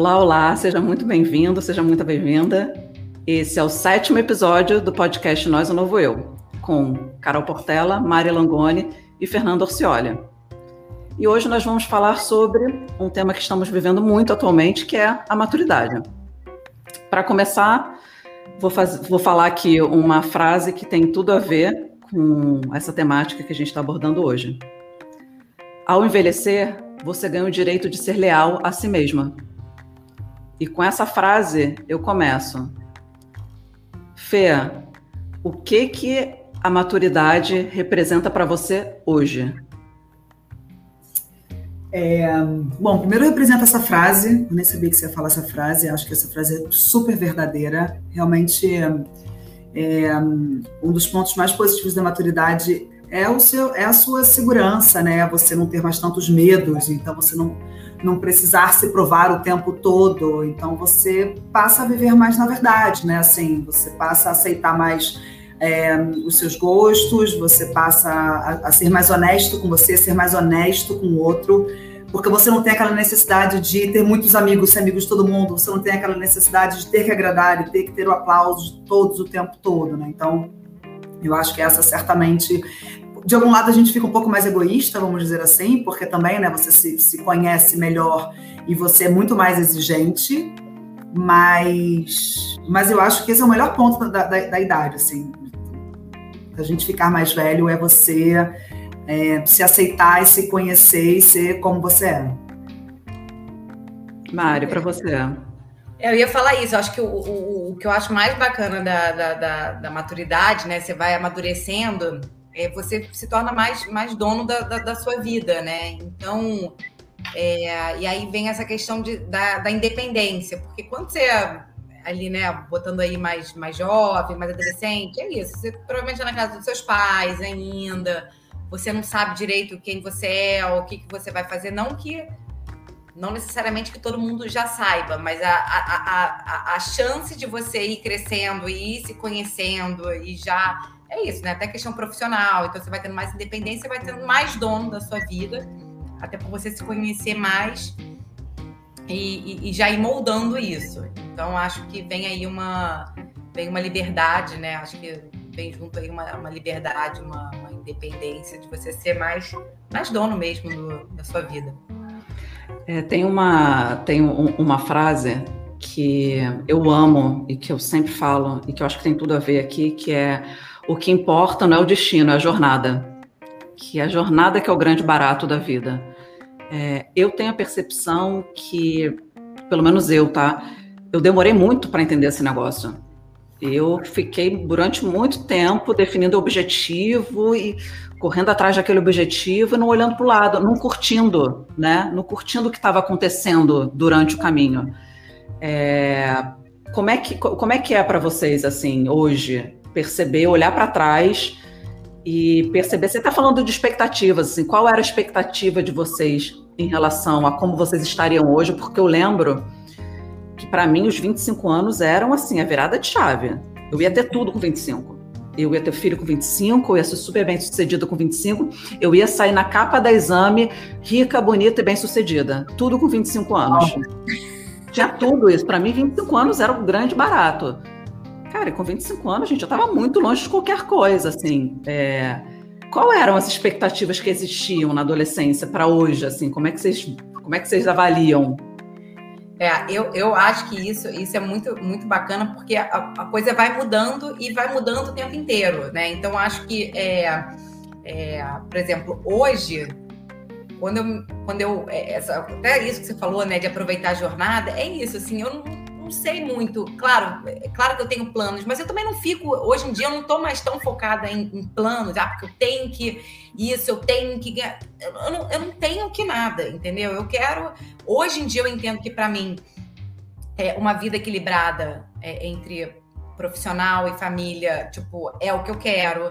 Olá, olá, seja muito bem-vindo, seja muito bem-vinda. Esse é o sétimo episódio do podcast Nós o Novo Eu, com Carol Portela, Mari Langoni e Fernando Orcioli. E hoje nós vamos falar sobre um tema que estamos vivendo muito atualmente, que é a maturidade. Para começar, vou, faz... vou falar aqui uma frase que tem tudo a ver com essa temática que a gente está abordando hoje. Ao envelhecer, você ganha o direito de ser leal a si mesma. E com essa frase eu começo. Fê, o que que a maturidade representa para você hoje? É, bom, primeiro representa essa frase, eu nem sabia que você ia falar essa frase, acho que essa frase é super verdadeira. Realmente, é, um dos pontos mais positivos da maturidade é, o seu, é a sua segurança, né? Você não ter mais tantos medos, então você não, não precisar se provar o tempo todo, então você passa a viver mais na verdade, né? Assim, você passa a aceitar mais é, os seus gostos, você passa a, a, ser mais honesto com você, ser mais honesto com o outro, porque você não tem aquela necessidade de ter muitos amigos, ser amigos de todo mundo, você não tem aquela necessidade de ter que agradar e ter que ter o aplauso de todos o tempo todo, né? Então, eu acho que essa certamente de algum lado a gente fica um pouco mais egoísta, vamos dizer assim, porque também, né, você se, se conhece melhor e você é muito mais exigente, mas, mas eu acho que esse é o melhor ponto da, da, da idade, assim, a gente ficar mais velho é você é, se aceitar e se conhecer e ser como você é. Mário, para você. Eu ia falar isso, eu acho que o, o, o que eu acho mais bacana da, da, da, da maturidade, né? Você vai amadurecendo é, você se torna mais, mais dono da, da, da sua vida, né? Então, é, e aí vem essa questão de, da, da independência, porque quando você é ali, né, botando aí mais, mais jovem, mais adolescente, é isso. Você provavelmente é na casa dos seus pais ainda, você não sabe direito quem você é, ou o que, que você vai fazer, não que não necessariamente que todo mundo já saiba, mas a, a, a, a, chance de você ir crescendo e ir se conhecendo e já é isso, né? Até questão profissional. Então, você vai tendo mais independência, vai tendo mais dono da sua vida, até por você se conhecer mais e, e, e, já ir moldando isso. Então, acho que vem aí uma, vem uma liberdade, né? Acho que vem junto aí uma, uma liberdade, uma, uma, independência de você ser mais, mais dono mesmo do, da sua vida. É, tem uma, tem um, uma frase que eu amo e que eu sempre falo e que eu acho que tem tudo a ver aqui, que é o que importa não é o destino, é a jornada. Que a jornada que é o grande barato da vida. É, eu tenho a percepção que, pelo menos eu, tá? Eu demorei muito para entender esse negócio. Eu fiquei durante muito tempo definindo objetivo e correndo atrás daquele objetivo e não olhando para o lado, não curtindo, né? Não curtindo o que estava acontecendo durante o caminho. É, como é que como é que é para vocês assim hoje perceber, olhar para trás e perceber. Você está falando de expectativas, assim, qual era a expectativa de vocês em relação a como vocês estariam hoje? Porque eu lembro que para mim os 25 anos eram assim a virada de chave. Eu ia ter tudo com 25. Eu ia ter filho com 25, eu ia ser super bem sucedida com 25, eu ia sair na capa da exame rica, bonita e bem sucedida. Tudo com 25 anos. Tinha tudo isso. Para mim, 25 anos era um grande barato. Cara, com 25 anos, gente, já estava muito longe de qualquer coisa, assim. É... Qual eram as expectativas que existiam na adolescência para hoje, assim? Como é que vocês, como é que vocês avaliam? É, eu, eu acho que isso, isso é muito, muito bacana, porque a, a coisa vai mudando e vai mudando o tempo inteiro, né? Então, acho que, é, é, por exemplo, hoje, quando eu, quando eu é, essa, até isso que você falou, né, de aproveitar a jornada, é isso, assim, eu não sei muito. Claro, é claro que eu tenho planos, mas eu também não fico. Hoje em dia eu não estou mais tão focada em, em, planos, ah, porque eu tenho que isso, eu tenho que ganhar. Eu não, eu não tenho que nada, entendeu? Eu quero. Hoje em dia eu entendo que para mim é uma vida equilibrada é, entre profissional e família, tipo, é o que eu quero.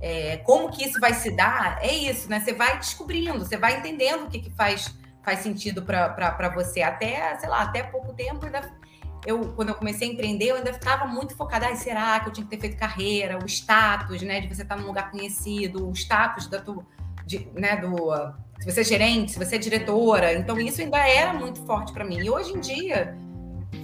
É, como que isso vai se dar? É isso, né? Você vai descobrindo, você vai entendendo o que, que faz faz sentido para você. Até, sei lá, até pouco tempo ainda eu, quando eu comecei a empreender, eu ainda estava muito focada, ah, será que eu tinha que ter feito carreira, o status, né, de você estar num lugar conhecido, o status da tua, de, né, do, se você é gerente, se você é diretora. Então, isso ainda era muito forte para mim. E hoje em dia,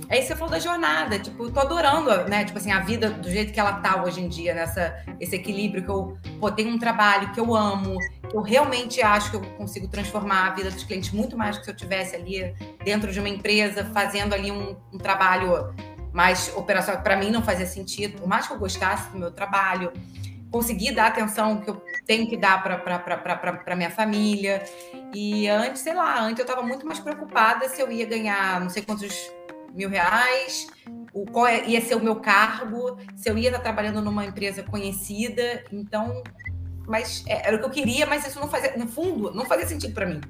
é isso que você falou da jornada. Tipo, tô adorando, né? Tipo assim, a vida do jeito que ela tá hoje em dia, nessa, esse equilíbrio que eu pô, tenho um trabalho que eu amo, que eu realmente acho que eu consigo transformar a vida dos clientes muito mais do que se eu tivesse ali dentro de uma empresa, fazendo ali um, um trabalho mais operacional. Para mim não fazia sentido, por mais que eu gostasse do meu trabalho, conseguir dar atenção que eu tenho que dar para minha família. E antes, sei lá, antes eu estava muito mais preocupada se eu ia ganhar não sei quantos mil reais, o, qual é, ia ser o meu cargo, se eu ia estar trabalhando numa empresa conhecida. Então, mas é, era o que eu queria, mas isso não fazia, no fundo, não fazia sentido para mim.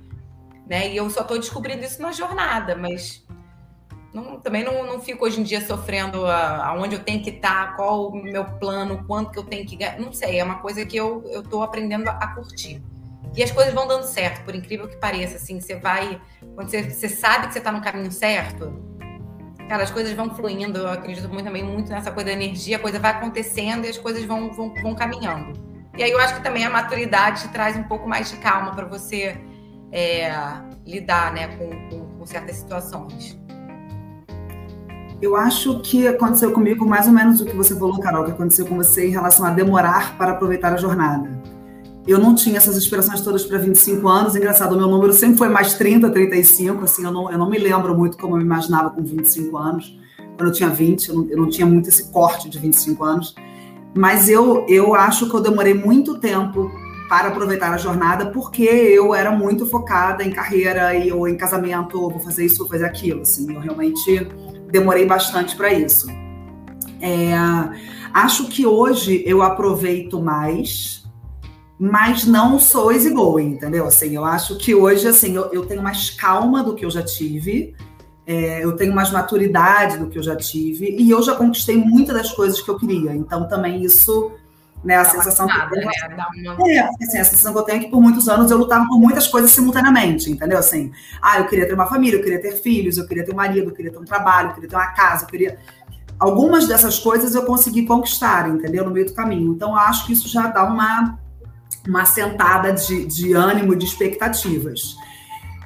Né? E eu só estou descobrindo isso na jornada, mas não, também não, não fico hoje em dia sofrendo aonde eu teno que estar, qual o meu plano, quanto que eu tenho que ganhar. Não sei, é uma coisa que eu estou aprendendo a, a curtir. E as coisas vão dando certo, por incrível que pareça. Assim, você vai. Quando você, você sabe que você está no caminho certo, Cara, as coisas vão fluindo, eu acredito muito também muito nessa coisa da energia, a coisa vai acontecendo e as coisas vão, vão, vão caminhando. E aí eu acho que também a maturidade traz um pouco mais de calma para você é, lidar né, com, com, com certas situações. Eu acho que aconteceu comigo mais ou menos o que você falou, Carol, que aconteceu com você em relação a demorar para aproveitar a jornada. Eu não tinha essas inspirações todas para 25 anos. Engraçado, o meu número sempre foi mais 30, 35. Assim, eu não, eu não me lembro muito como eu me imaginava com 25 anos. Quando eu tinha 20, eu não, eu não tinha muito esse corte de 25 anos. Mas eu, eu acho que eu demorei muito tempo para aproveitar a jornada, porque eu era muito focada em carreira e, ou em casamento, ou vou fazer isso, vou fazer aquilo. Assim, eu realmente demorei bastante para isso. É, acho que hoje eu aproveito mais mas não sou easygoing, entendeu? Assim, eu acho que hoje, assim, eu, eu tenho mais calma do que eu já tive, é, eu tenho mais maturidade do que eu já tive, e eu já conquistei muitas das coisas que eu queria. Então, também isso, né, a Dá sensação que eu tenho, né? uma... é, assim, a sensação que eu tenho é que por muitos anos eu lutava por muitas coisas simultaneamente, entendeu? Assim, ah, eu queria ter uma família, eu queria ter filhos, eu queria ter um marido, eu queria ter um trabalho, eu queria ter uma casa, eu queria algumas dessas coisas eu consegui conquistar, entendeu? No meio do caminho. Então, eu acho que isso já dá uma uma sentada de, de ânimo, de expectativas.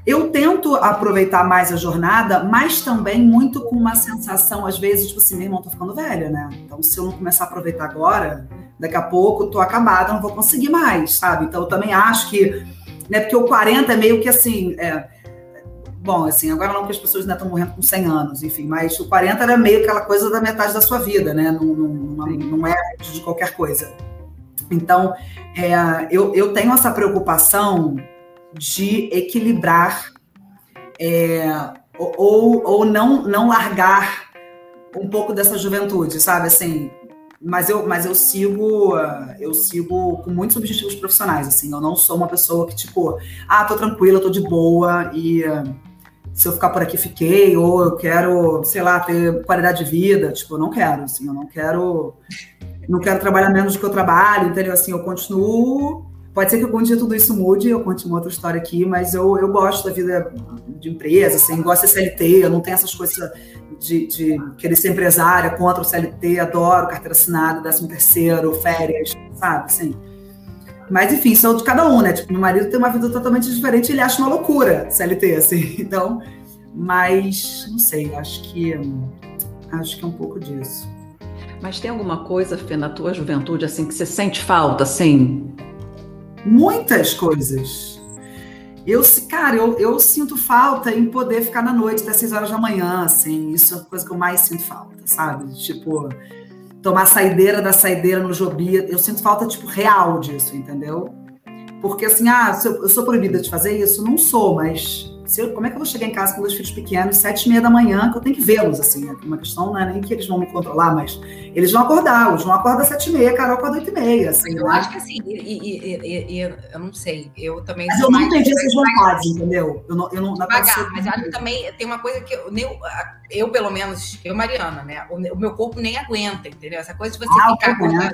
Eu tento aproveitar mais a jornada, mas também muito com uma sensação, às vezes, tipo assim, meu irmão, tô ficando velha, né? Então, se eu não começar a aproveitar agora, daqui a pouco tô acabada, não vou conseguir mais, sabe? Então, eu também acho que, né, porque o 40 é meio que assim, é, bom, assim, agora não que as pessoas ainda estão morrendo com 100 anos, enfim, mas o 40 era meio aquela coisa da metade da sua vida, né? Não, não, não, não é de qualquer coisa. Então, é, eu, eu tenho essa preocupação de equilibrar é, ou, ou não, não largar um pouco dessa juventude, sabe? Assim, mas eu, mas eu sigo eu sigo com muitos objetivos profissionais, assim. Eu não sou uma pessoa que, tipo, ah, tô tranquila, tô de boa e se eu ficar por aqui, fiquei, ou eu quero, sei lá, ter qualidade de vida. Tipo, eu não quero, assim, eu não quero não quero trabalhar menos do que eu trabalho, entendeu? Assim, eu continuo. Pode ser que algum dia tudo isso mude, eu conte uma outra história aqui, mas eu, eu gosto da vida de empresa, assim, gosto de CLT, eu não tenho essas coisas de, de querer ser empresária contra o CLT, adoro carteira assinada, décimo terceiro, férias, sabe, assim. Mas, enfim, são de cada um, né? Tipo, meu marido tem uma vida totalmente diferente, ele acha uma loucura CLT, assim. Então, mas, não sei, acho que acho que é um pouco disso. Mas tem alguma coisa, Fê, na tua juventude, assim, que você sente falta, assim? Muitas coisas. Eu, cara, eu, eu sinto falta em poder ficar na noite até 6 horas da manhã, assim. Isso é a coisa que eu mais sinto falta, sabe? Tipo, tomar saideira da saideira no Jobi. Eu sinto falta, tipo, real disso, entendeu? Porque, assim, ah, eu sou proibida de fazer isso? Não sou, mas eu, como é que eu vou chegar em casa com dois filhos pequenos, sete e meia da manhã, que eu tenho que vê-los, assim, é uma questão não é nem que eles vão me controlar, mas eles vão acordar, eles vão acordar às sete e meia, Carol acorda oito e meia, assim, Eu né? acho que assim, e, e, e, eu não sei, eu também... Mas eu não entendi essas vontades, entendeu? Eu não, eu não, Pagar, mas acho que também tem uma coisa que eu, eu, eu, pelo menos, eu, Mariana, né, o, o meu corpo nem aguenta, entendeu? Essa coisa de você ah, ficar...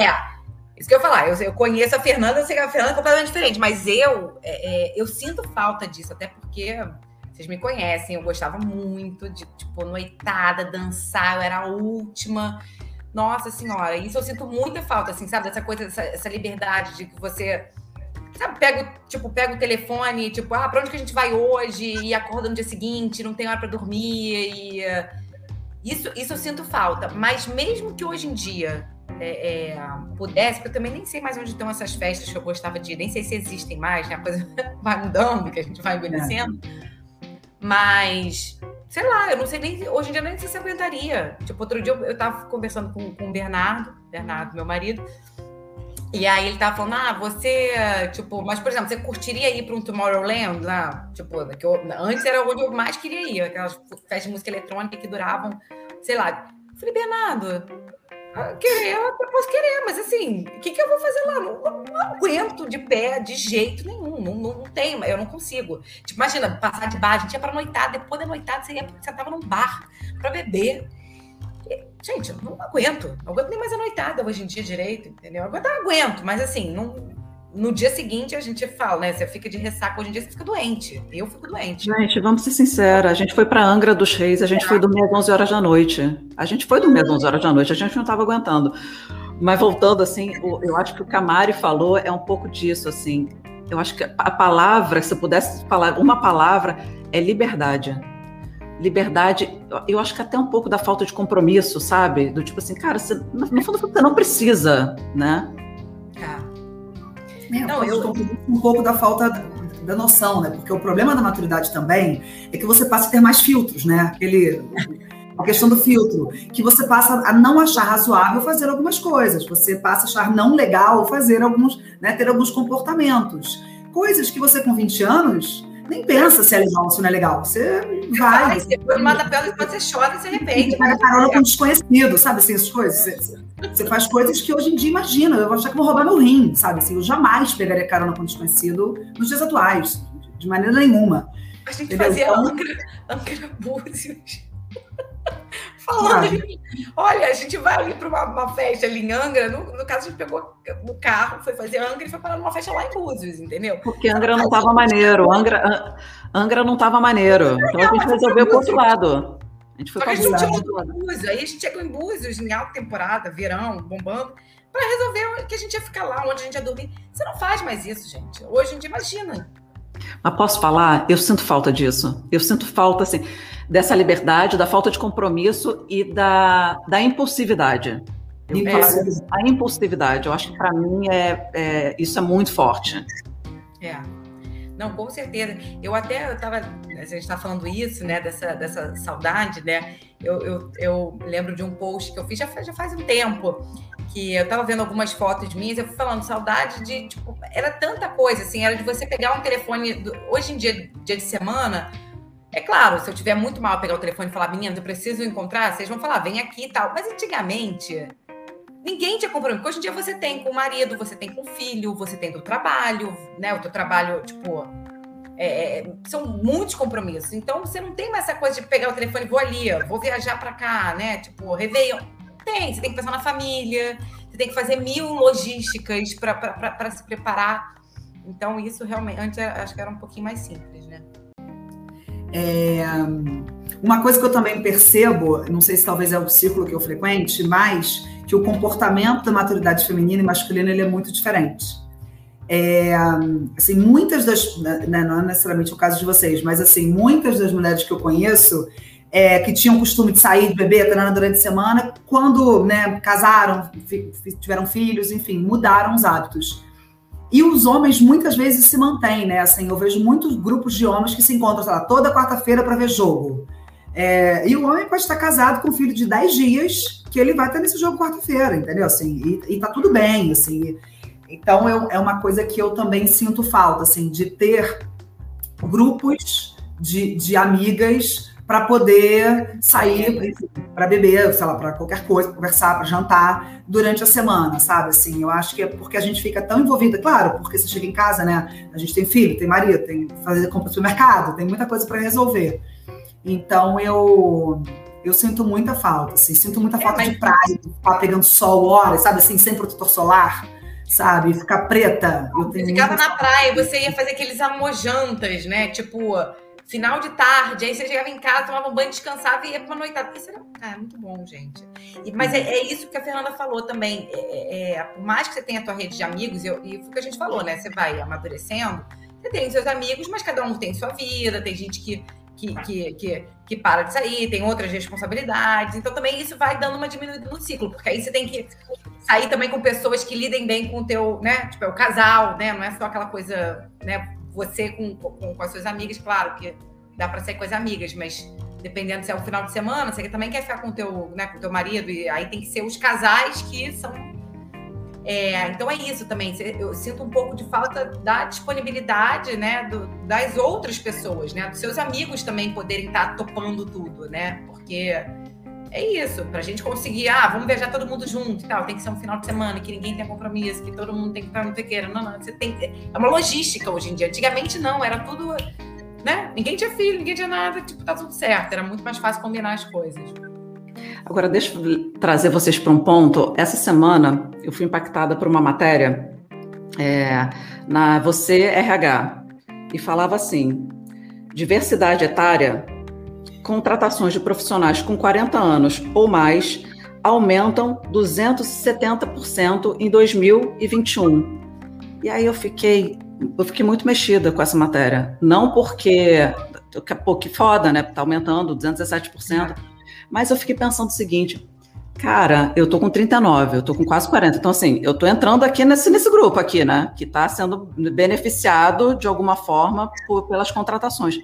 É, isso que eu falar, eu, eu conheço a Fernanda, eu sei que a Fernanda é completamente diferente, mas eu, é, é, eu sinto falta disso, até porque vocês me conhecem, eu gostava muito de, tipo, noitada, dançar, eu era a última. Nossa senhora, isso eu sinto muita falta, assim, sabe? Dessa coisa, dessa, essa liberdade de que você sabe, pego, tipo, pego o telefone, tipo, ah, pra onde que a gente vai hoje? E acorda no dia seguinte, não tem hora para dormir. E, isso, isso eu sinto falta. Mas mesmo que hoje em dia é, é, pudesse, porque eu também nem sei mais onde estão essas festas que eu gostava de ir, nem sei se existem mais, né? A coisa vai mudando, que a gente vai envelhecendo. Mas, sei lá, eu não sei nem, hoje em dia nem sei se aguentaria. Tipo, outro dia eu, eu tava conversando com, com o Bernardo, Bernardo, meu marido, e aí ele tava falando, ah, você, tipo, mas por exemplo, você curtiria ir para um Tomorrowland lá? Tipo, que eu, antes era onde eu mais queria ir, aquelas festas de música eletrônica que duravam, sei lá. Eu falei, Bernardo, querer, eu posso querer, mas assim, o que, que eu vou fazer lá? Não, não, aguento de pé de jeito nenhum, não, não, não tem, eu não consigo. Tipo, imagina, passar de bar, a gente ia pra noitada, depois da noitada você ia, você tava num bar para beber. Gente, eu não aguento. Não aguento nem mais a noitada hoje em dia direito, entendeu? Agora aguento, mas assim, não, no dia seguinte a gente fala, né? Você fica de ressaca hoje em dia, você fica doente. Eu fico doente. Gente, vamos ser sinceros. A gente foi para Angra dos Reis, a gente é. foi dormir às 11 horas da noite. A gente foi dormir às 11 horas da noite, a gente não estava aguentando. Mas voltando assim, eu acho que o Camari falou é um pouco disso, assim. Eu acho que a palavra, se eu pudesse falar uma palavra, é liberdade liberdade, eu acho que até um pouco da falta de compromisso, sabe? Do tipo assim, cara, você, no fundo você não precisa, né? É. Não, eu um pouco da falta da noção, né? Porque o problema da maturidade também é que você passa a ter mais filtros, né? Aquele a questão do filtro, que você passa a não achar razoável fazer algumas coisas, você passa a achar não legal fazer alguns, né, ter alguns comportamentos. Coisas que você com 20 anos nem pensa se é legal ou se não é legal. Você vai. Ai, você foi uma da pior e você chora e se arrepende. Você pega carona com desconhecido, sabe assim, essas coisas. Você, faz coisas que hoje em dia, imagina, eu vou achar que vou roubar meu rim, sabe? Assim, eu jamais pegaria carona com desconhecido nos dias atuais, de maneira nenhuma. A gente Entendeu? fazia então, Angra, Angra Búzios. Falando, gente, olha, a gente vai ali para uma, uma, festa ali em Angra. No, no, caso, a gente pegou o carro, foi fazer Angra e foi parar numa festa lá em Búzios, entendeu? Porque Angra não estava maneiro. Angra, Angra não estava maneiro. Então a gente resolveu pro outro lado. A gente foi para Búzios. Aí a gente chegou em Búzios, em alta temporada, verão, bombando, para resolver que a gente ia ficar lá, onde a gente ia dormir. Você não faz mais isso, gente. Hoje em dia, imagina. Mas posso falar? Eu sinto falta disso. Eu sinto falta, assim dessa liberdade, da falta de compromisso e da, da impulsividade. É, a impulsividade, eu acho que para mim é, é, isso é muito forte. É. Não, com certeza. Eu até eu tava, a gente está falando isso, né, dessa, dessa saudade, né? Eu, eu, eu, lembro de um post que eu fiz já, já faz um tempo, que eu estava vendo algumas fotos minhas, eu fui falando saudade de, tipo, era tanta coisa, assim, era de você pegar um telefone, do, hoje em dia, dia de semana, é claro, se eu tiver muito mal pegar o telefone e falar, menina, eu preciso encontrar, vocês vão falar, vem aqui e tal. Mas antigamente, ninguém tinha compromisso. Hoje em dia você tem com o marido, você tem com o filho, você tem do trabalho, né? O teu trabalho, tipo, é, é, são muitos compromissos. Então você não tem mais essa coisa de pegar o telefone vou ali, vou viajar para cá, né? Tipo, Réveillon. Tem, você tem que pensar na família, você tem que fazer mil logísticas para se preparar. Então, isso realmente, antes acho que era um pouquinho mais simples, né? É, uma coisa que eu também percebo, não sei se talvez é o círculo que eu frequente, mas que o comportamento da maturidade feminina e masculina ele é muito diferente. É, assim, muitas das, né, não é necessariamente o caso de vocês, mas assim, muitas das mulheres que eu conheço é, que tinham costume de sair de beber durante a semana, quando né, casaram, tiveram filhos, enfim, mudaram os hábitos. E os homens muitas vezes se mantêm, né? Assim, eu vejo muitos grupos de homens que se encontram, lá, toda quarta-feira para ver jogo. É, e o homem pode estar casado com um filho de 10 dias, que ele vai estar nesse jogo quarta-feira, entendeu? Assim, e, e tá tudo bem, assim. Então, eu, é uma coisa que eu também sinto falta, assim, de ter grupos de, de amigas para poder sair para beber, sei lá, para qualquer coisa, pra conversar, para jantar durante a semana, sabe? Assim, eu acho que é porque a gente fica tão envolvida, claro, porque você chega em casa, né? A gente tem filho, tem marido, tem que fazer compra no supermercado, tem muita coisa para resolver. Então eu eu sinto muita falta, assim, sinto muita é, falta é, mas... de praia, ficar pegando sol horas, sabe assim, sem protetor solar sabe? Ficar preta. Eu ficava na praia, você ia fazer aqueles amojantas, né? Tipo, final de tarde, aí você chegava em casa, tomava um banho, descansava e ia para uma noitada. Isso era ah, muito bom, gente. E, mas é, é, isso que a Fernanda falou também. É, é, é, por mais que você tenha a tua rede de amigos, eu, e foi o que a gente falou, né? Você vai amadurecendo, você tem seus amigos, mas cada um tem sua vida, tem gente que que, que, que, que, para de sair, tem outras responsabilidades. Então, também isso vai dando uma diminuída no ciclo, porque aí você tem que sair também com pessoas que lidem bem com o teu, né? Tipo, é o casal, né? Não é só aquela coisa, né? Você com, com, com as suas amigas, claro que dá para sair com as amigas, mas dependendo se é o final de semana, você também quer ficar com teu, né, com teu marido, e aí tem que ser os casais que são. É, então é isso também. Eu sinto um pouco de falta da disponibilidade, né, do, das outras pessoas, né, dos seus amigos também poderem estar topando tudo, né, porque é isso, para a gente conseguir, ah, vamos viajar todo mundo junto e tal, tem que ser um final de semana, que ninguém tem compromisso, que todo mundo tem que estar no tequeira. Não, não, você tem. É uma logística hoje em dia. Antigamente não, era tudo. Né? Ninguém tinha filho, ninguém tinha nada, tipo, tá tudo certo. Era muito mais fácil combinar as coisas. Agora, deixa eu trazer vocês para um ponto. Essa semana eu fui impactada por uma matéria é, na Você RH e falava assim: diversidade etária contratações de profissionais com 40 anos ou mais aumentam 270% em 2021. E aí eu fiquei, eu fiquei muito mexida com essa matéria. Não porque, pô, que foda, né? Tá aumentando 217%. Mas eu fiquei pensando o seguinte, cara, eu tô com 39, eu tô com quase 40. Então, assim, eu tô entrando aqui nesse, nesse grupo aqui, né? Que tá sendo beneficiado de alguma forma por, pelas contratações.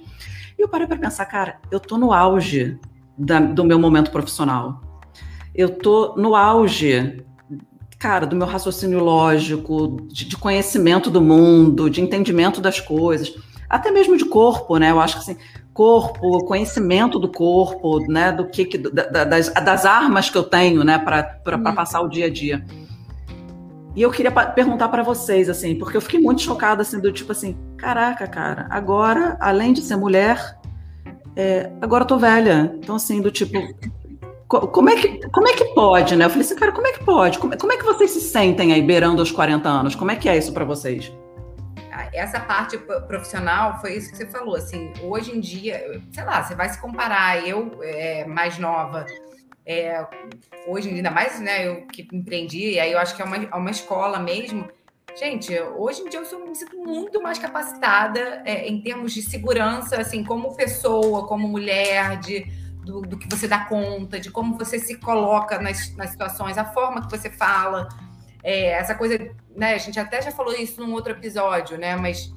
E eu parei para pensar, cara, eu tô no auge da, do meu momento profissional. Eu tô no auge, cara, do meu raciocínio lógico, de, de conhecimento do mundo, de entendimento das coisas, até mesmo de corpo, né? Eu acho que assim, corpo, conhecimento do corpo, né? Do que, que das, das armas que eu tenho, né? Para uhum. passar o dia a dia. E eu queria perguntar para vocês, assim, porque eu fiquei muito chocada, assim, do tipo assim, caraca, cara, agora, além de ser mulher, é, agora eu tô velha. Então, assim, do tipo, como é, que, como é que pode, né? Eu falei assim, cara, como é que pode? Como, como é que vocês se sentem aí beirando os 40 anos? Como é que é isso para vocês? Ah, essa parte profissional foi isso que você falou, assim, hoje em dia, sei lá, você vai se comparar, eu é, mais nova, é, hoje ainda mais, né, eu que empreendi, e aí eu acho que é uma, é uma escola mesmo. Gente, hoje em dia eu sou, me sinto muito mais capacitada é, em termos de segurança, assim, como pessoa, como mulher, de, do, do, que você dá conta, de como você se coloca nas, nas situações, a forma que você fala. É, essa coisa, né, a gente até já falou isso num outro episódio, né, mas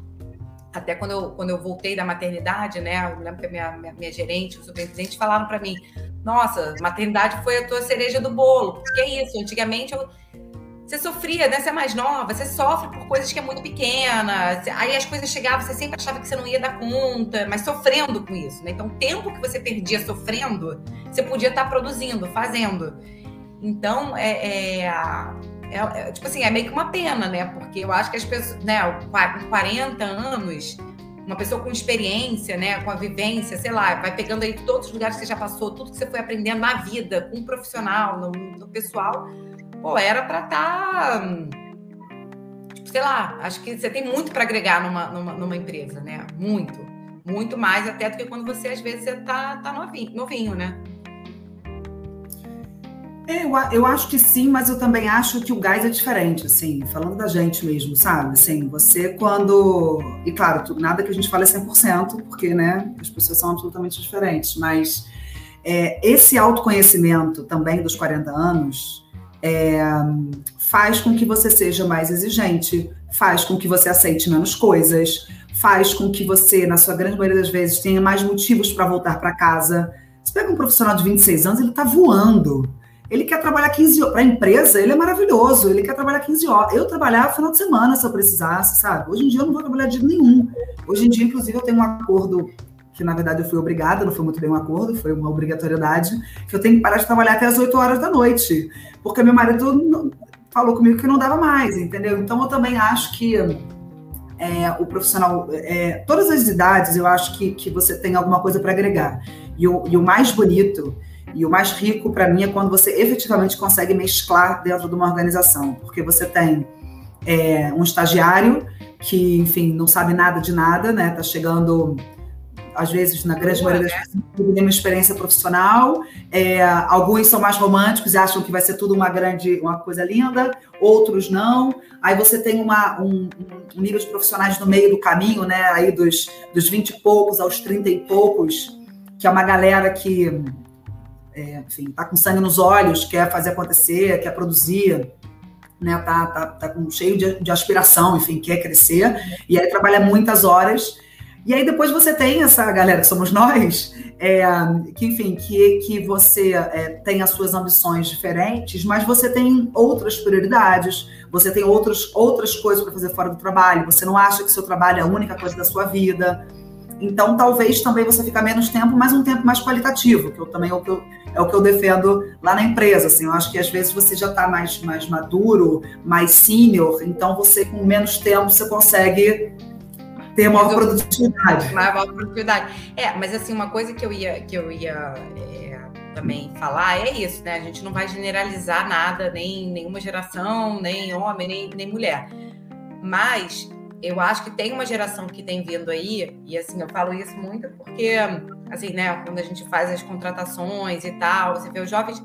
até quando eu, quando eu voltei da maternidade, né? Eu lembro que a minha, minha, minha gerente, o superintendente falaram para mim: Nossa, maternidade foi a tua cereja do bolo. Porque é isso, antigamente eu, você sofria, né? Você é mais nova, você sofre por coisas que é muito pequena. Aí as coisas chegavam, você sempre achava que você não ia dar conta, mas sofrendo com isso, né? Então, o tempo que você perdia sofrendo, você podia estar produzindo, fazendo. Então, é, é é, é, tipo assim, é meio que uma pena, né? Porque eu acho que as pessoas, né, com 40 anos, uma pessoa com experiência, né, com a vivência, sei lá, vai pegando aí todos os lugares que você já passou, tudo que você foi aprendendo na vida, com um profissional, no, no pessoal, pô, era para estar. Tá, tipo, sei lá, acho que você tem muito para agregar numa, numa, numa, empresa, né? Muito. Muito mais até do que quando você, às vezes, você tá, tá novinho, novinho, né? É, eu, eu acho que sim, mas eu também acho que o gás é diferente, assim, falando da gente mesmo, sabe? Assim, você quando. E claro, nada que a gente fale é 100%, porque, né, as pessoas são absolutamente diferentes, mas é, esse autoconhecimento também dos 40 anos é, faz com que você seja mais exigente, faz com que você aceite menos coisas, faz com que você, na sua grande maioria das vezes, tenha mais motivos para voltar para casa. Você pega um profissional de 26 anos, ele está voando ele quer trabalhar 15 horas. Para a empresa, ele é maravilhoso. Ele quer trabalhar 15 horas. Eu trabalhava final de semana se eu precisasse, sabe? Hoje em dia eu não vou trabalhar de nenhum. Hoje em dia, inclusive, eu tenho um acordo que na verdade eu fui obrigada, não foi muito bem um acordo, foi uma obrigatoriedade, que eu tenho que parar de trabalhar até as 8 horas da noite, porque meu marido falou comigo que não dava mais, entendeu? Então eu também acho que é, o profissional, é, todas as idades, eu acho que, que você tem alguma coisa para agregar. E o, e o mais bonito e o mais rico para mim é quando você efetivamente consegue mesclar dentro de uma organização, porque você tem é, um estagiário que, enfim, não sabe nada de nada, né? Tá chegando às vezes, na grande maioria das pessoas, uma experiência profissional. É, alguns são mais românticos e acham que vai ser tudo uma grande, uma coisa linda, outros não. Aí você tem uma, um, um nível de profissionais no meio do caminho, né? Aí dos, dos 20 e poucos aos 30 e poucos, que é uma galera que, é, enfim, tá com sangue nos olhos, quer fazer acontecer, quer produzir né, tá, tá, tá com, cheio de, de, aspiração, enfim, quer crescer, e aí trabalha muitas horas. E aí depois você tem essa galera que somos nós, é, que, enfim, que, que você é, tem as suas ambições diferentes, mas você tem outras prioridades, você tem outros, outras coisas para fazer fora do trabalho, você não acha que seu trabalho é a única coisa da sua vida. Então, talvez também você fica menos tempo, mas um tempo mais qualitativo, que eu também é o que eu, é o que eu defendo lá na empresa. Assim, eu acho que às vezes você já está mais, mais maduro, mais senior, então você com menos tempo você consegue ter maior produtividade. Maior produtividade. É, mas assim, uma coisa que eu ia, que eu ia é, também falar é isso, né? A gente não vai generalizar nada, nem nenhuma geração, nem homem, nem, nem mulher. Mas eu acho que tem uma geração que tem vindo aí, e assim, eu falo isso muito porque, assim, né, quando a gente faz as contratações e tal, você vê os jovens,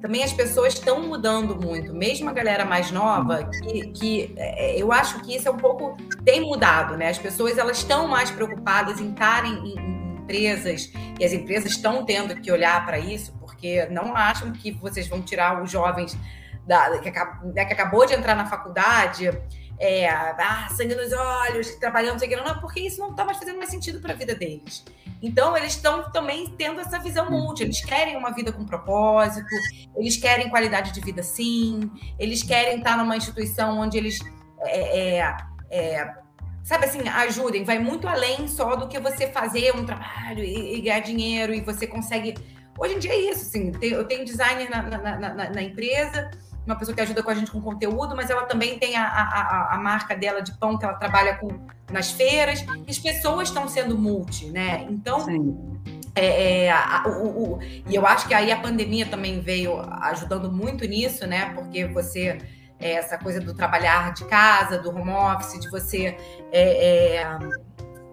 também as pessoas estão mudando muito, mesmo a galera mais nova, que, que é, eu acho que isso é um pouco, tem mudado, né? As pessoas, elas estão mais preocupadas em estarem em, em empresas, e as empresas estão tendo que olhar para isso, porque não acham que vocês vão tirar os jovens da, que, né, que acabou de entrar na faculdade é, ah, sangue nos olhos, trabalhando, não que, não, porque isso não está mais fazendo mais sentido para a vida deles. Então, eles estão também tendo essa visão multi. Eles querem uma vida com propósito, eles querem qualidade de vida, sim, eles querem estar numa instituição onde eles. É, é, é, sabe assim, ajudem, vai muito além só do que você fazer um trabalho e, e ganhar dinheiro e você consegue. Hoje em dia é isso, assim, eu tenho designer na, na, na, na empresa uma pessoa que ajuda com a gente com conteúdo, mas ela também tem a, a, a marca dela de pão que ela trabalha com nas feiras. E as pessoas estão sendo multi, né? Então, é, é, a, o, o, e eu acho que aí a pandemia também veio ajudando muito nisso, né? Porque você é, essa coisa do trabalhar de casa, do home office, de você é, é,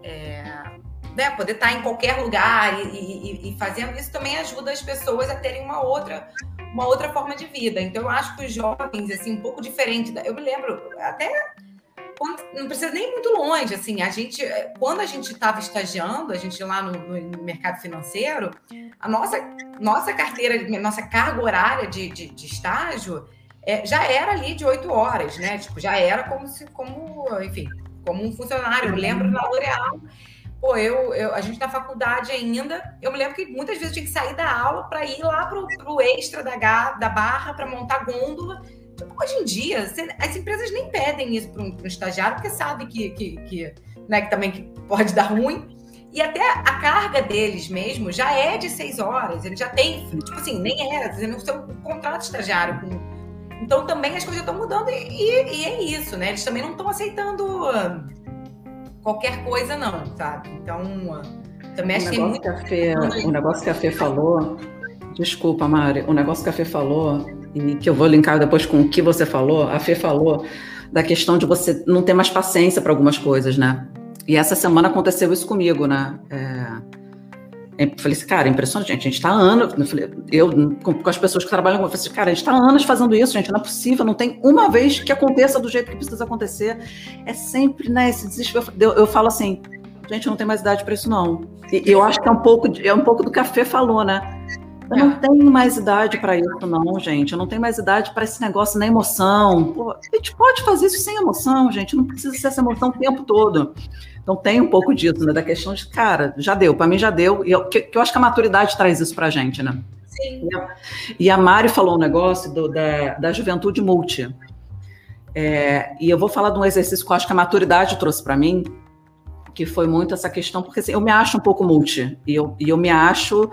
é né, poder estar em qualquer lugar e, e, e, fazendo isso também ajuda as pessoas a terem uma outra uma outra forma de vida. Então, eu acho que os jovens, assim, um pouco diferente. Da... Eu me lembro, até não precisa nem muito longe, assim, a gente, quando a gente estava estagiando, a gente lá no, no, mercado financeiro, a nossa, nossa carteira, nossa carga horária de, de, de estágio é, já era ali de oito horas, né? Tipo, já era como se, como, enfim, como um funcionário. Eu lembro na L'Oréal, Pô, eu, eu, a gente na faculdade ainda, eu me lembro que muitas vezes tinha que sair da aula para ir lá pro, pro extra da, da barra para montar gôndola. Tipo, hoje em dia, as empresas nem pedem isso para um, um, estagiário, porque sabe que, que, que, né, que também que pode dar ruim. E até a carga deles mesmo já é de seis horas. Ele já tem, tipo assim, nem era, dizendo o seu contrato estagiário. Com... Então também as coisas estão mudando e, e, e, é isso, né? Eles também não estão aceitando qualquer coisa, não, sabe? Então, também achei muito. Café, o negócio que a Fê falou, desculpa, Mari, o negócio que a Fê falou, e que eu vou linkar depois com o que você falou, a Fê falou da questão de você não ter mais paciência para algumas coisas, né? E essa semana aconteceu isso comigo, né? É eu falei assim, cara, impressionante, gente, a gente está anos, eu, falei, eu com, com, as pessoas que trabalham com eu falei assim, cara, a gente está anos fazendo isso, gente, não é possível, não tem uma vez que aconteça do jeito que precisa acontecer. É sempre, né, esse desespero. Eu, eu falo assim, gente, eu não tenho mais idade para isso, não. E eu acho que é um pouco, é um pouco do que a Fê falou, né? Eu não tenho mais idade para isso, não, gente. Eu não tenho mais idade para esse negócio na emoção. Pô, a gente pode fazer isso sem emoção, gente. Não precisa ser essa emoção o tempo todo. Então tem um pouco disso, né? Da questão de, cara, já deu, para mim já deu. E eu, que, que eu acho que a maturidade traz isso pra gente, né? Sim. E a, Mari falou um negócio do, da, da juventude multi. É, e eu vou falar de um exercício que eu acho que a maturidade trouxe para mim, que foi muito essa questão, porque assim, eu me acho um pouco multi, e eu, e eu me acho,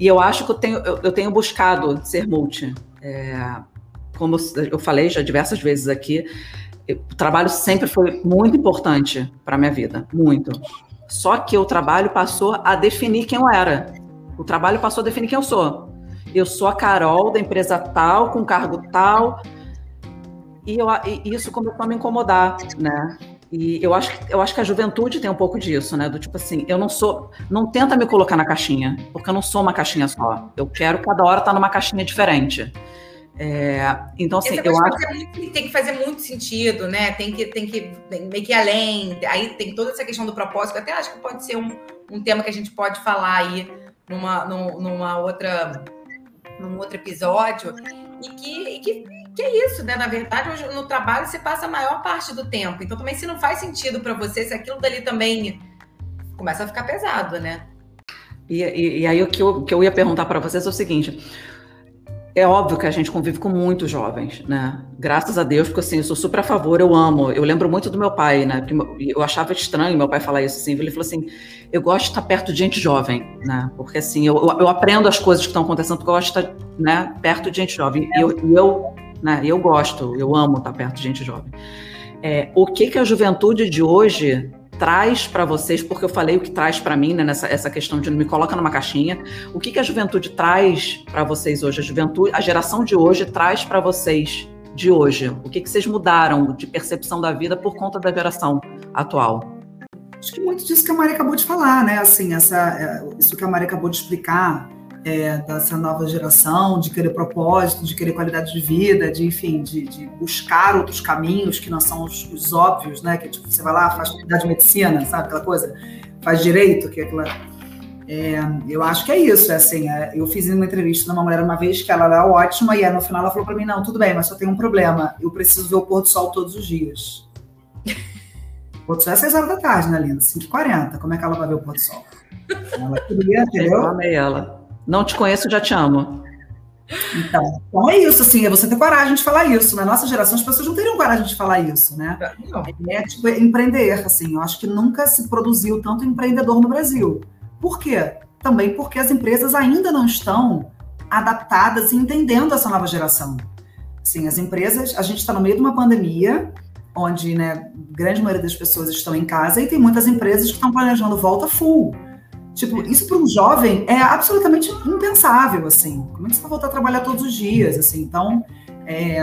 e eu acho que eu tenho, eu, eu tenho buscado ser multi. É, como eu falei já diversas vezes aqui, o trabalho sempre foi muito importante para minha vida, muito. Só que o trabalho passou a definir quem eu era. O trabalho passou a definir quem eu sou. Eu sou a Carol da empresa tal, com cargo tal. E, eu, e isso começou a me incomodar, né? E eu acho, eu acho que a juventude tem um pouco disso, né? Do tipo assim, eu não sou. Não tenta me colocar na caixinha, porque eu não sou uma caixinha só. Eu quero cada hora estar numa caixinha diferente. É, então, assim, eu acho. Muito, tem que fazer muito sentido, né? Tem que, tem que tem, meio que ir além. Aí tem toda essa questão do propósito. Eu até acho que pode ser um, um tema que a gente pode falar aí numa, numa outra, num outro episódio. E que, e que, que é isso, né? Na verdade, hoje, no trabalho você passa a maior parte do tempo. Então, também, se não faz sentido para você, se aquilo dali também começa a ficar pesado, né? E, e, e aí, o que eu, que eu ia perguntar para vocês é o seguinte: é óbvio que a gente convive com muitos jovens, né? Graças a Deus, porque assim, eu sou super a favor, eu amo. Eu lembro muito do meu pai, né? Eu achava estranho meu pai falar isso assim. Ele falou assim: eu gosto de estar perto de gente jovem, né? Porque assim, eu, eu aprendo as coisas que estão acontecendo porque eu gosto de estar né, perto de gente jovem. E eu, eu, né, eu gosto, eu amo estar perto de gente jovem. É, o que, que a juventude de hoje traz para vocês, porque eu falei o que traz para mim, né, nessa essa questão de não me coloca numa caixinha. O que, que a juventude traz para vocês hoje? A juventude, a geração de hoje traz para vocês de hoje? O que, que vocês mudaram de percepção da vida por conta da geração atual? Acho que muito disso que a Maria acabou de falar, né? Assim, essa, é, isso que a Maria acabou de explicar, é, dessa nova geração, de querer propósito, de querer qualidade de vida, de, enfim, de, de buscar outros caminhos que não são os, os, óbvios, né? Que tipo, você vai lá, faz faculdade de medicina, sabe aquela coisa? Faz direito, que é aquela. É, eu acho que é isso, é assim, é, eu fiz uma entrevista numa mulher uma vez que ela era ótima e aí no final ela falou para mim, não, tudo bem, mas só tem um problema, eu preciso ver o pôr do sol todos os dias. O pôr do sol é 6 horas da tarde, né, linda? 5h40, como é que ela vai ver o pôr do sol? Ela queria, entendeu? Eu amei ela. Não te conheço, já te amo. Então, então é isso, assim, é você ter coragem de falar isso. Na nossa geração, as pessoas não teriam coragem de falar isso, né? Não. É tipo empreender, assim. Eu acho que nunca se produziu tanto empreendedor no Brasil. Por quê? Também porque as empresas ainda não estão adaptadas e entendendo essa nova geração. Sim, as empresas, a gente está no meio de uma pandemia, onde, né, grande maioria das pessoas estão em casa e tem muitas empresas que estão planejando volta full. Tipo, isso para um jovem é absolutamente impensável, assim. Como é que você vai voltar a trabalhar todos os dias, assim? Então, é,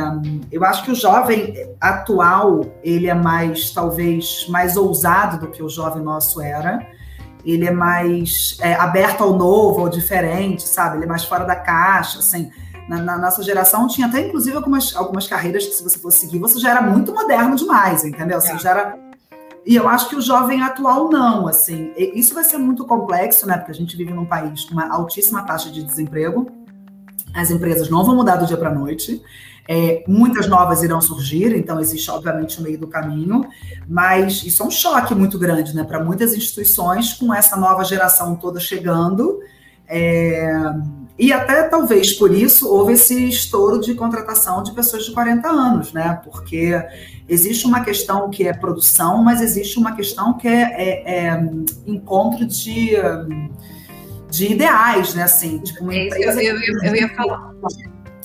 eu acho que o jovem atual, ele é mais, talvez, mais ousado do que o jovem nosso era. Ele é mais é, aberto ao novo, ao diferente, sabe? Ele é mais fora da caixa, assim. Na, na, nossa geração tinha até, inclusive, algumas, algumas carreiras que, se você fosse seguir, você já era muito moderno demais, entendeu? Você é. já era e eu acho que o jovem atual não, assim. Isso vai ser muito complexo, né? Porque a gente vive num país com uma altíssima taxa de desemprego. As empresas não vão mudar do dia para a noite. É, muitas novas irão surgir, então existe, obviamente, o meio do caminho, mas isso é um choque muito grande né, para muitas instituições com essa nova geração toda chegando. É, e até talvez por isso houve esse estouro de contratação de pessoas de 40 anos, né? Porque existe uma questão que é produção, mas existe uma questão que é, é, é encontro de, de ideais, né? Assim, tipo, uma empresa eu, eu, eu, ia falar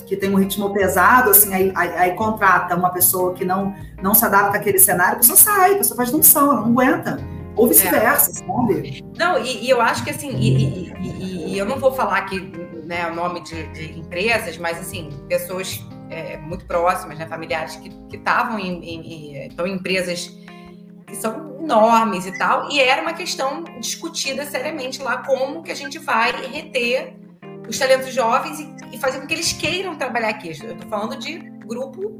que tem um ritmo pesado, assim, aí, aí, aí, contrata uma pessoa que não, não se adapta àquele cenário, a pessoa sai, a pessoa faz demissão, ela não aguenta. Ou vice-versa, é. sabe? Não, e, e, eu acho que assim, e, e, e, eu não vou falar aqui né, o nome de, de empresas, mas assim, pessoas é, muito próximas, né, familiares que estavam em, em, em, empresas que são enormes e tal, e era uma questão discutida seriamente lá como que a gente vai reter os talentos jovens e, e fazer com que eles queiram trabalhar aqui. Eu estou falando de grupo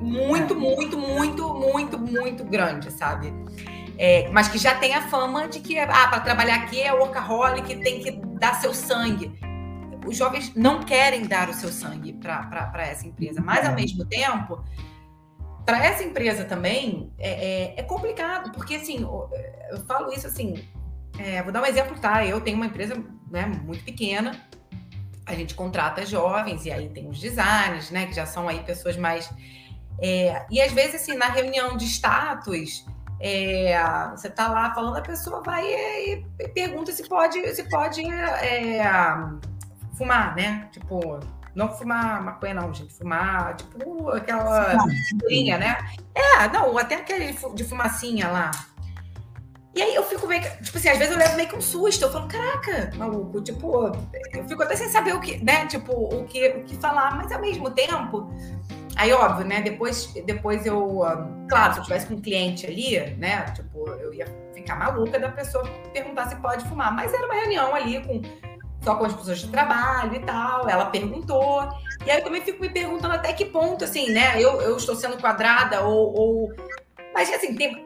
muito, é. muito, muito, muito, muito grande, sabe? É, mas que já tem a fama de que ah, para trabalhar aqui é workaholic, tem que dar seu sangue os jovens não querem dar o seu sangue para essa empresa, mas ao mesmo tempo, para essa empresa também é, é, é, complicado, porque assim, eu falo isso assim, é, vou dar um exemplo, tá? Eu tenho uma empresa né, muito pequena, a gente contrata jovens e aí tem os designers, né, que já são aí pessoas mais. É, e às vezes, assim, na reunião de status, é, você tá lá falando, a pessoa vai e, e pergunta se pode, se pode é, fumar, né? Tipo, não fumar maconha, não, gente. Fumar, tipo, aquela furinha, né? É, não, até aquele de fumacinha lá. E aí eu fico meio que, tipo assim, às vezes eu levo meio que um susto. Eu falo, caraca, maluco, tipo, eu fico até sem saber o que, né? Tipo, o que, o que falar, mas ao mesmo tempo, Aí, óbvio, né? Depois, depois eu. Claro, se eu tivesse com um cliente ali, né? Tipo, eu ia ficar maluca da pessoa perguntar se pode fumar. Mas era uma reunião ali com só com as pessoas de trabalho e tal. Ela perguntou. E aí eu também fico me perguntando até que ponto, assim, né? Eu, eu estou sendo quadrada ou. ou... Mas, assim, tem,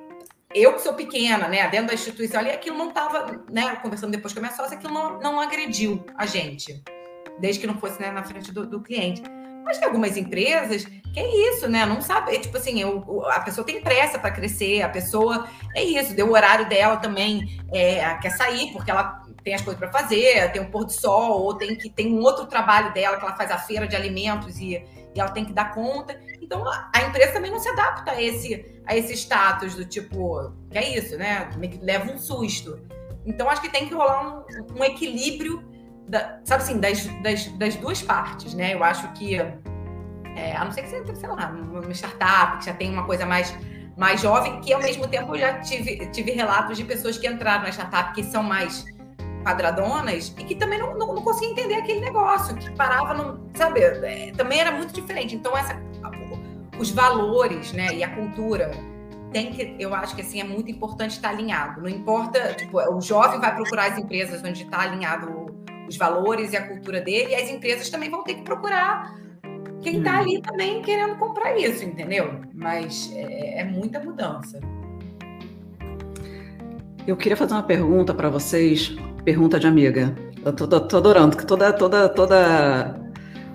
eu que sou pequena, né, dentro da instituição ali, aquilo não estava, né, conversando depois com a minha sócia, aquilo não, não agrediu a gente, desde que não fosse né, na frente do, do cliente. Mas tem algumas empresas que é isso, né? Não sabe, tipo assim, eu, a pessoa tem pressa para crescer, a pessoa é isso, deu o horário dela também, é, quer sair porque ela tem as coisas para fazer, tem um pôr do sol, ou tem que tem um outro trabalho dela que ela faz a feira de alimentos e, e ela tem que dar conta. Então a, empresa também não se adapta a esse a esse status do tipo, que é isso, né? Leva um susto. Então acho que tem que rolar um, um equilíbrio, da, sabe assim, das, das, das, duas partes, né? Eu acho que é, a não ser que você, sei lá, uma startup que já tem uma coisa mais mais jovem, que ao mesmo tempo eu já tive, tive relatos de pessoas que entraram na startup que são mais quadradonas e que também não, não, não conseguia entender aquele negócio, que parava, não, sabe, é, também era muito diferente. Então, essa, os valores, né, e a cultura tem que, eu acho que assim é muito importante estar alinhado. Não importa, tipo, o jovem vai procurar as empresas onde está alinhado os valores e a cultura dele, e as empresas também vão ter que procurar quem está hum. ali também querendo comprar isso, entendeu? Mas é, é muita mudança. Eu queria fazer uma pergunta para vocês, pergunta de amiga. Eu tô, tô, tô adorando, que toda, toda, toda,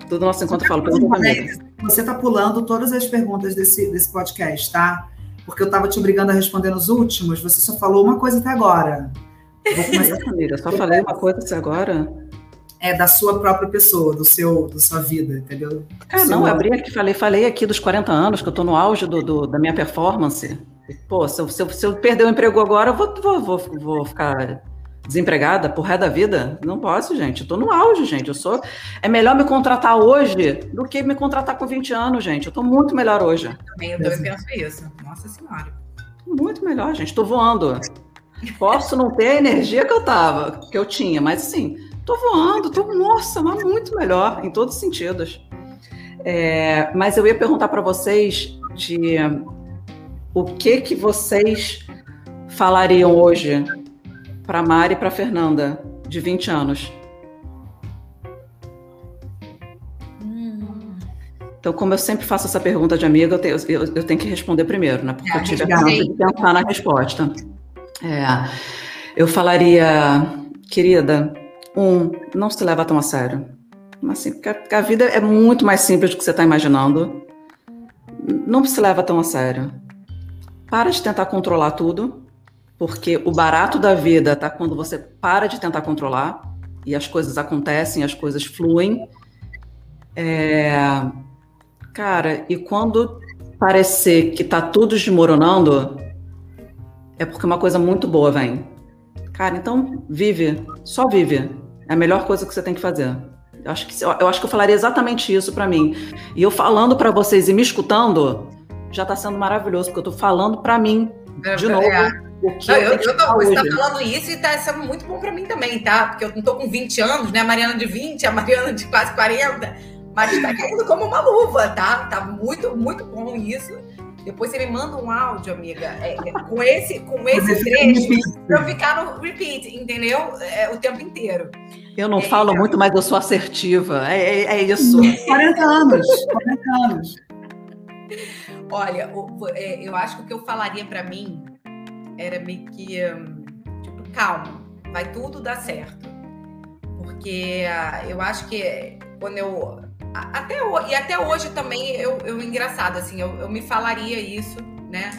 todo nosso encontro eu falo pergunta de amiga. Você está pulando todas as perguntas desse, desse podcast, tá? Porque eu estava te obrigando a responder nos últimos, você só falou uma coisa até agora. Vou começar, amiga. Só falei uma coisa até agora. É da sua própria pessoa, do seu, da sua vida, entendeu? Ah, não, eu abri aqui, falei, falei aqui dos 40 anos, que eu estou no auge do, do, da minha performance. Pô, se eu, se eu, se eu perder o emprego agora, eu vou, vou, vou, vou ficar desempregada por ré da vida? Não posso, gente. Eu tô no auge, gente. Eu sou. É melhor me contratar hoje do que me contratar com 20 anos, gente. Eu tô muito melhor hoje. Também, eu também penso isso. Nossa Senhora. Muito melhor, gente. Tô voando. Posso não ter a energia que eu tava, que eu tinha, mas assim, tô voando, tô, nossa, mas muito melhor, em todos os sentidos. É, mas eu ia perguntar para vocês de o que que vocês falariam hoje para Mari e para Fernanda, de 20 anos? Então, como eu sempre faço essa pergunta de amiga, eu tenho, eu, eu tenho que responder primeiro, né? Porque é, eu tive a chance de pensar na resposta. É, eu falaria, querida, um, não se leva tão a sério. Assim, porque a vida é muito mais simples do que você está imaginando. Não se leva tão a sério. Para de tentar controlar tudo porque o barato da vida está quando você para de tentar controlar e as coisas acontecem, as coisas fluem. É... Cara, e quando parecer que está tudo desmoronando, é porque uma coisa muito boa vem. Cara, então vive, só vive. É a melhor coisa que você tem que fazer. Eu acho que, eu acho que eu falaria exatamente isso para mim. E eu falando para vocês e me escutando, já está sendo maravilhoso, porque eu estou falando para mim de novo. É o que não, eu, eu tô, você está falando isso e tá sendo muito bom para mim também, tá? Porque eu não tô com 20 anos, né? A Mariana de 20, a Mariana de quase 40, mas está caindo como uma luva, tá? Tá muito, muito bom isso. Depois você me manda um áudio, amiga, é, é com esse, com esse trecho, para eu ficar no repeat, entendeu? É, o tempo inteiro. Eu não é, falo então... muito, mas eu sou assertiva. É, é, é isso. 40 anos, 40 anos. Olha, é, eu acho que o que eu falaria para mim era meio que, tipo, calma, vai tudo dar certo. Porque uh, eu acho que quando eu. Até, e até hoje também eu, eu engraçado, assim, eu, eu me falaria isso, né?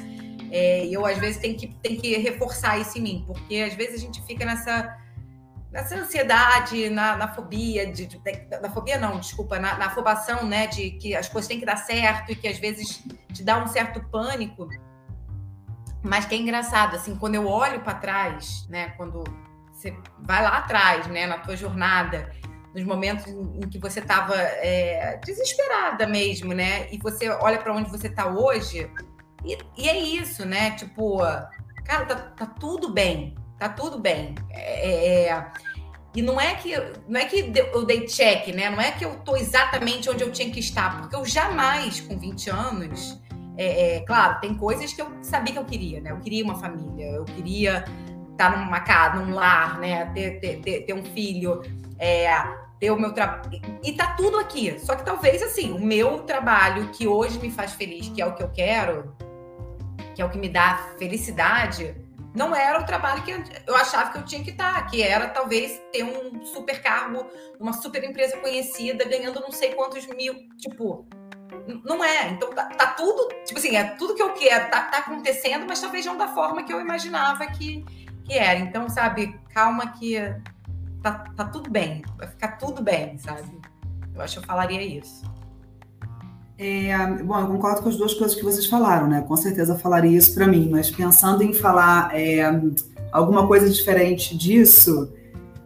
É, eu às vezes tenho que, tenho que reforçar isso em mim, porque às vezes a gente fica nessa, nessa ansiedade, na, na fobia, de, de, na fobia não, desculpa, na, na afobação, né, de que as coisas têm que dar certo e que às vezes te dá um certo pânico. Mas que é engraçado, assim, quando eu olho para trás, né, quando você vai lá atrás, né, na tua jornada, nos momentos em que você estava é, desesperada mesmo, né, e você olha para onde você está hoje, e, e, é isso, né, tipo, cara, tá, tá, tudo bem, tá tudo bem. É, é, E não é que não é que eu dei check, né? Não é que eu tô exatamente onde eu tinha que estar, porque eu jamais, com 20 anos, é, é, claro, tem coisas que eu sabia que eu queria, né? Eu queria uma família, eu queria estar numa casa, num lar, né? Ter, ter, ter, ter um filho, é, ter o meu trabalho. E tá tudo aqui. Só que talvez, assim, o meu trabalho que hoje me faz feliz, que é o que eu quero, que é o que me dá felicidade, não era o trabalho que eu achava que eu tinha que estar, que era talvez ter um super cargo, uma super empresa conhecida, ganhando não sei quantos mil, tipo, não é. Então tá, tá, tudo, tipo assim, é tudo que eu quero, tá, tá, acontecendo, mas talvez não da forma que eu imaginava que, que era. Então, sabe, calma que tá, tá tudo bem, vai ficar tudo bem, sabe? Eu acho que eu falaria isso. É, bom, eu concordo com as duas coisas que vocês falaram, né? Com certeza falaria isso para mim, mas pensando em falar é, alguma coisa diferente disso,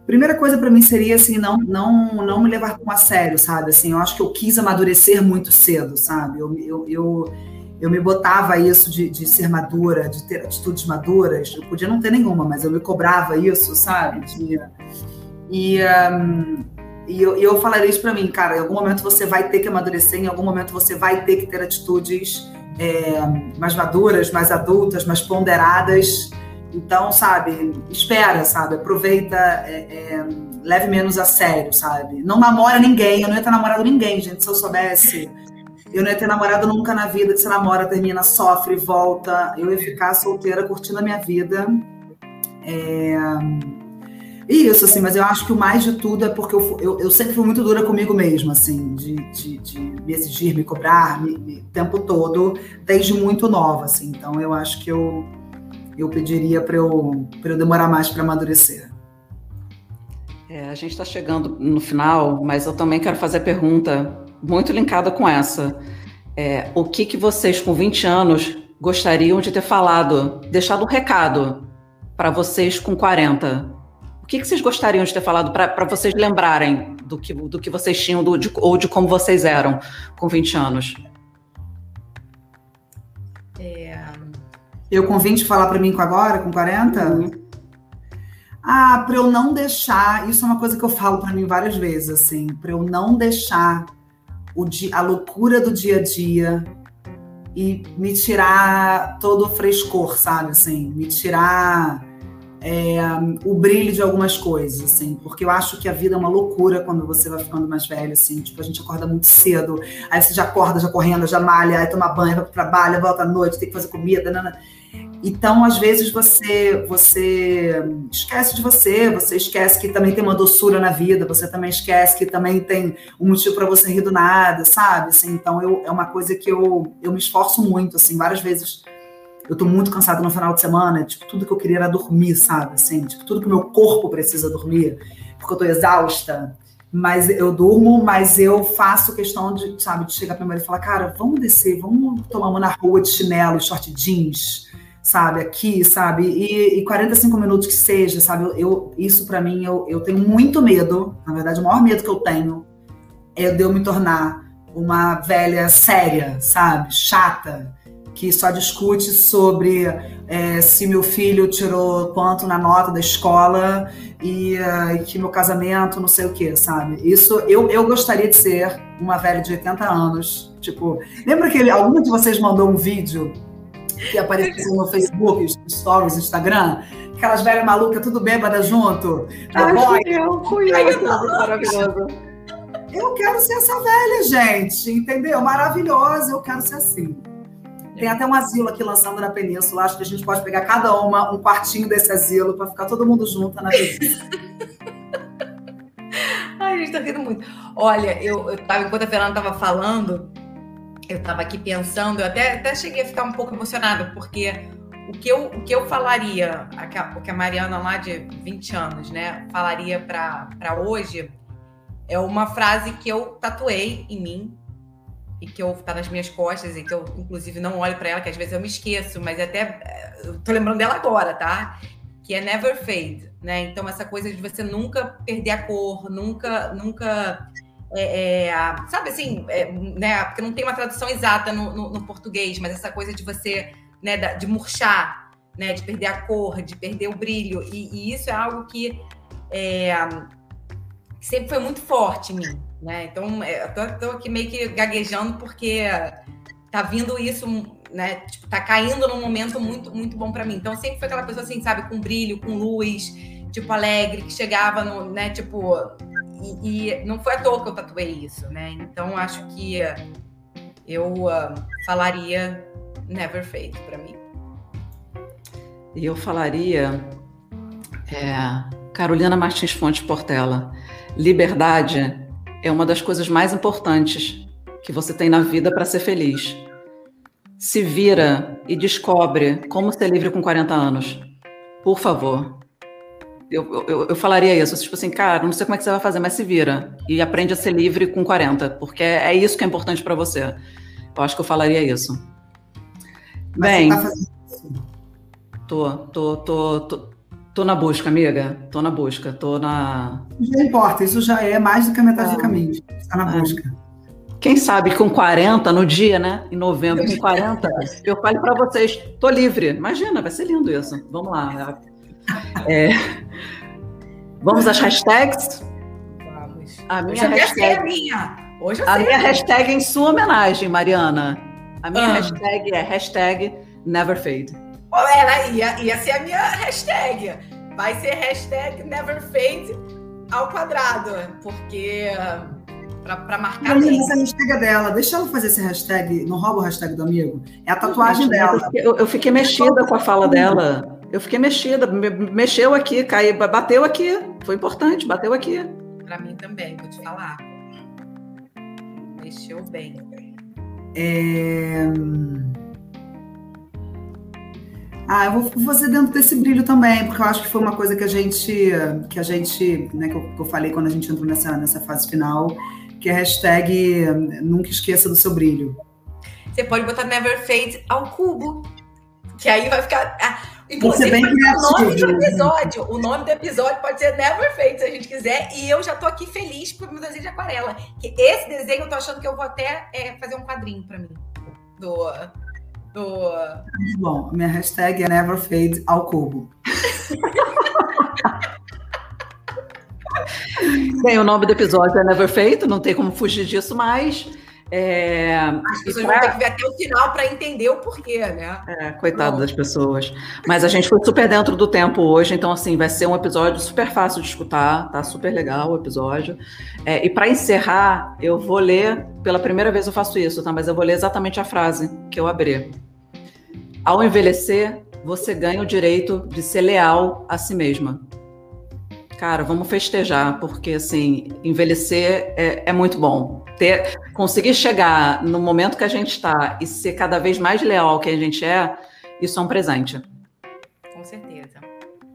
primeira coisa para mim seria assim não não não me levar tão a sério, sabe? Assim, eu acho que eu quis amadurecer muito cedo, sabe? Eu, eu, eu, eu me botava isso de, de ser madura, de ter atitudes maduras. Eu podia não ter nenhuma, mas eu me cobrava isso, sabe? De, e um, e eu, eu falaria isso para mim, cara, em algum momento você vai ter que amadurecer, em algum momento você vai ter que ter atitudes é, mais maduras, mais adultas, mais ponderadas. Então, sabe, espera, sabe, aproveita, é, é, leve menos a sério, sabe. Não namora ninguém, eu não ia ter namorado ninguém, gente, se eu soubesse. Eu não ia ter namorado nunca na vida, que você namora, termina, sofre, volta. Eu ia ficar solteira, curtindo a minha vida. É isso, assim, mas eu acho que o mais de tudo é porque eu, eu, eu sempre fui muito dura comigo mesma, assim, de, de, de me exigir, me cobrar me, me, o tempo todo, desde muito nova, assim. Então eu acho que eu, eu pediria para eu, eu demorar mais para amadurecer. É, a gente está chegando no final, mas eu também quero fazer a pergunta muito linkada com essa. É, o que, que vocês, com 20 anos, gostariam de ter falado, deixado um recado para vocês com 40? O que, que vocês gostariam de ter falado para vocês lembrarem do que, do que vocês tinham do, de, ou de como vocês eram com 20 anos? É... Eu com 20 falar para mim com agora, com 40? Uhum. Ah, para eu não deixar, isso é uma coisa que eu falo para mim várias vezes, assim, para eu não deixar o dia, a loucura do dia a dia e me tirar todo o frescor, sabe? Assim, me tirar é, o brilho de algumas coisas, assim, porque eu acho que a vida é uma loucura quando você vai ficando mais velho, assim, tipo, a gente acorda muito cedo, aí você já acorda, já correndo, já malha, aí toma banho, vai pro trabalho, volta à noite, tem que fazer comida. Então, às vezes você você esquece de você, você esquece que também tem uma doçura na vida, você também esquece que também tem um motivo para você rir do nada, sabe? Assim, então, eu, é uma coisa que eu, eu me esforço muito, assim, várias vezes eu tô muito cansada no final de semana, tipo, tudo que eu queria era dormir, sabe? Assim, tipo, tudo que meu corpo precisa dormir, porque eu tô exausta. Mas eu durmo, mas eu faço questão de, sabe, de chegar primeiro e falar, cara, vamos descer, vamos tomar uma na rua de chinelo, short jeans, sabe, aqui, sabe? E, e 45 minutos que seja, sabe? Eu, eu isso para mim, eu, eu tenho muito medo, na verdade, o maior medo que eu tenho é de eu me tornar uma velha séria, sabe? Chata que só discute sobre é, se meu filho tirou quanto na nota da escola e uh, que meu casamento, não sei o que, sabe? Isso, eu, eu gostaria de ser uma velha de 80 anos. Tipo, lembra que algum de vocês mandou um vídeo que apareceu no Facebook, Stories, Instagram? Aquelas velhas malucas, tudo bêbada junto. Ah, boy. eu, fui eu. Maravilhoso. Eu quero ser essa velha, gente, entendeu? Maravilhosa, eu quero ser assim. Tem até um asilo aqui lançando na península. Acho que a gente pode pegar cada uma um quartinho desse asilo para ficar todo mundo junto na visita. Ai, a gente tá rindo muito. Olha, eu, eu tava, enquanto a Fernanda estava falando, eu estava aqui pensando, eu até, até cheguei a ficar um pouco emocionada, porque o que eu, o que eu falaria, o que a Mariana lá de 20 anos, né, falaria para hoje, é uma frase que eu tatuei em mim, e que eu tá nas minhas costas e que eu inclusive não olho para ela, que às vezes eu me esqueço, mas até eh, eu tô lembrando dela agora, tá? Que é never fade, né? Então essa coisa de você nunca perder a cor, nunca, nunca é, é, sabe assim, é, né? Porque não tem uma tradução exata no, no, no, português, mas essa coisa de você, né, de murchar, né, de perder a cor, de perder o brilho, e, e isso é algo que é, sempre foi muito forte em mim, né? Então, é, tô aqui meio que gaguejando porque tá vindo isso, né? Tipo, tá caindo num momento muito, muito bom para mim. Então, sempre foi aquela pessoa assim, sabe, com brilho, com luz, tipo, alegre, que chegava no, né, tipo. E, e não foi à toa que eu tatuei isso, né? Então, acho que eu uh, falaria Never Fade para mim. E eu falaria é, Carolina Martins Fontes Portela. Liberdade é uma das coisas mais importantes que você tem na vida para ser feliz. Se vira e descobre como ser livre com 40 anos. Por favor. Eu, eu, eu, falaria isso, tipo assim, cara, não sei como é que você vai fazer, mas se vira e aprende a ser livre com 40, porque é isso que é importante para você. Eu acho que eu falaria isso. Mas Bem, tá tô, tô, tô, tô, Tô na busca, amiga. Tô na busca. Tô na. Não importa, isso já é mais do que a metade ah, do caminho. Está na é. busca. Quem sabe com 40 no dia, né? Em novembro, com 40, eu falo para vocês, tô livre. Imagina, vai ser lindo isso. Vamos lá. É... Vamos às hashtags? Vamos. A minha hashtag. A minha. Hoje eu a minha hashtag é em sua homenagem, Mariana. A minha ah. hashtag é hashtag neverfade. Era, ia, ia ser a minha hashtag. Vai ser hashtag neverfade ao quadrado, porque para marcar. Mas essa hashtag é dela, deixa ela fazer essa hashtag, não rouba o hashtag do amigo. É a tatuagem dela. Eu, eu fiquei mexida com a fala dela. Eu fiquei mexida, mexeu aqui, caiu, bateu aqui. Foi importante, bateu aqui. Para mim também, vou te falar. Mexeu bem. É... Ah, eu vou fazer dentro desse brilho também, porque eu acho que foi uma coisa que a gente, que a gente, né, que eu, que eu falei quando a gente entrou nessa, nessa fase final, que é a hashtag nunca esqueça do seu brilho. Você pode botar never fade ao cubo, que aí vai ficar. Ah, inclusive, bem o nome do episódio. O nome do episódio pode ser Never Fade, se a gente quiser. E eu já tô aqui feliz com o meu desenho de aquarela. Que esse desenho eu tô achando que eu vou até é, fazer um quadrinho para mim. Do, do... Bom, minha hashtag é never fade ao cubo. Bem, o nome do episódio é Never Fade, não tem como fugir disso mais. É... As pessoas pra... vão ter que ver até o final para entender o porquê, né? É, coitado das pessoas. Mas a gente foi super dentro do tempo hoje, então assim, vai ser um episódio super fácil de escutar, tá super legal o episódio. É, e para encerrar, eu vou ler, pela primeira vez eu faço isso, tá? Mas eu vou ler exatamente a frase que eu abri. Ao envelhecer, você ganha o direito de ser leal a si mesma. Cara, vamos festejar, porque assim, envelhecer é, é muito bom. Ter, conseguir chegar no momento que a gente está e ser cada vez mais leal ao que a gente é, isso é um presente. Com certeza.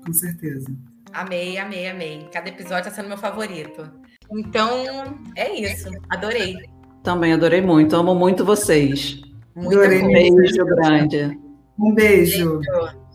Com certeza. Amei, amei, amei. Cada episódio está sendo meu favorito. Então, é isso. Adorei. Também adorei muito. Amo muito vocês. Muito adorei. Um beijo grande. Um beijo. beijo.